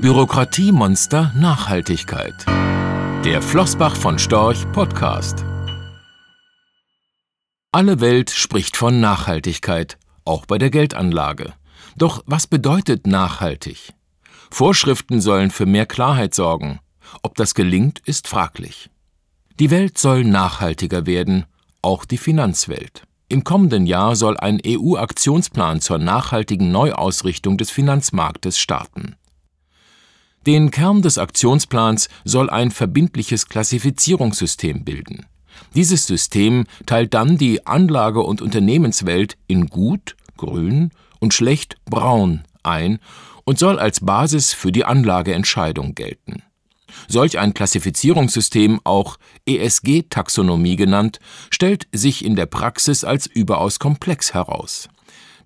Bürokratiemonster Nachhaltigkeit. Der Flossbach von Storch Podcast. Alle Welt spricht von Nachhaltigkeit, auch bei der Geldanlage. Doch was bedeutet nachhaltig? Vorschriften sollen für mehr Klarheit sorgen. Ob das gelingt, ist fraglich. Die Welt soll nachhaltiger werden, auch die Finanzwelt. Im kommenden Jahr soll ein EU-Aktionsplan zur nachhaltigen Neuausrichtung des Finanzmarktes starten. Den Kern des Aktionsplans soll ein verbindliches Klassifizierungssystem bilden. Dieses System teilt dann die Anlage- und Unternehmenswelt in gut, grün und schlecht, braun ein und soll als Basis für die Anlageentscheidung gelten. Solch ein Klassifizierungssystem, auch ESG-Taxonomie genannt, stellt sich in der Praxis als überaus komplex heraus.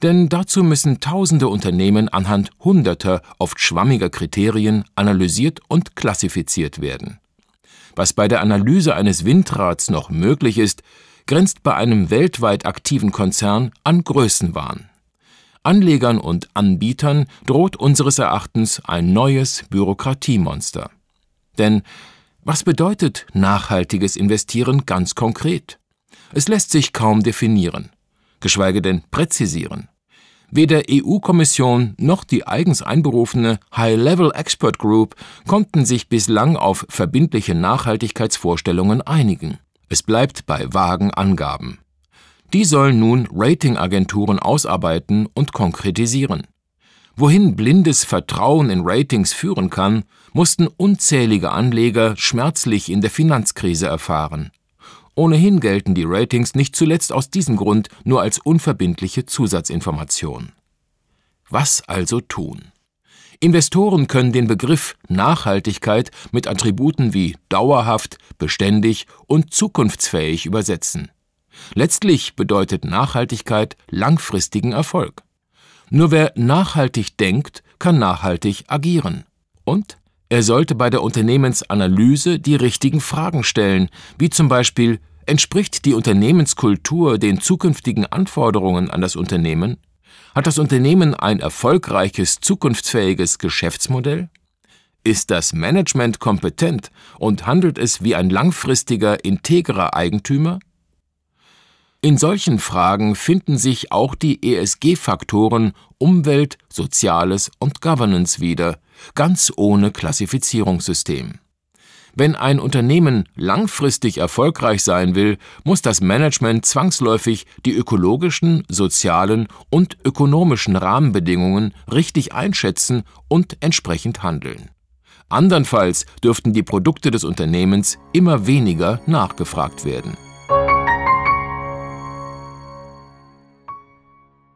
Denn dazu müssen tausende Unternehmen anhand hunderter, oft schwammiger Kriterien analysiert und klassifiziert werden. Was bei der Analyse eines Windrads noch möglich ist, grenzt bei einem weltweit aktiven Konzern an Größenwahn. Anlegern und Anbietern droht unseres Erachtens ein neues Bürokratiemonster. Denn was bedeutet nachhaltiges Investieren ganz konkret? Es lässt sich kaum definieren, geschweige denn präzisieren. Weder EU-Kommission noch die eigens einberufene High-Level Expert Group konnten sich bislang auf verbindliche Nachhaltigkeitsvorstellungen einigen. Es bleibt bei vagen Angaben. Die sollen nun Ratingagenturen ausarbeiten und konkretisieren. Wohin blindes Vertrauen in Ratings führen kann, mussten unzählige Anleger schmerzlich in der Finanzkrise erfahren. Ohnehin gelten die Ratings nicht zuletzt aus diesem Grund nur als unverbindliche Zusatzinformation. Was also tun? Investoren können den Begriff Nachhaltigkeit mit Attributen wie dauerhaft, beständig und zukunftsfähig übersetzen. Letztlich bedeutet Nachhaltigkeit langfristigen Erfolg. Nur wer nachhaltig denkt, kann nachhaltig agieren. Und er sollte bei der Unternehmensanalyse die richtigen Fragen stellen, wie zum Beispiel Entspricht die Unternehmenskultur den zukünftigen Anforderungen an das Unternehmen? Hat das Unternehmen ein erfolgreiches, zukunftsfähiges Geschäftsmodell? Ist das Management kompetent und handelt es wie ein langfristiger, integrer Eigentümer? In solchen Fragen finden sich auch die ESG-Faktoren Umwelt, Soziales und Governance wieder, ganz ohne Klassifizierungssystem. Wenn ein Unternehmen langfristig erfolgreich sein will, muss das Management zwangsläufig die ökologischen, sozialen und ökonomischen Rahmenbedingungen richtig einschätzen und entsprechend handeln. Andernfalls dürften die Produkte des Unternehmens immer weniger nachgefragt werden.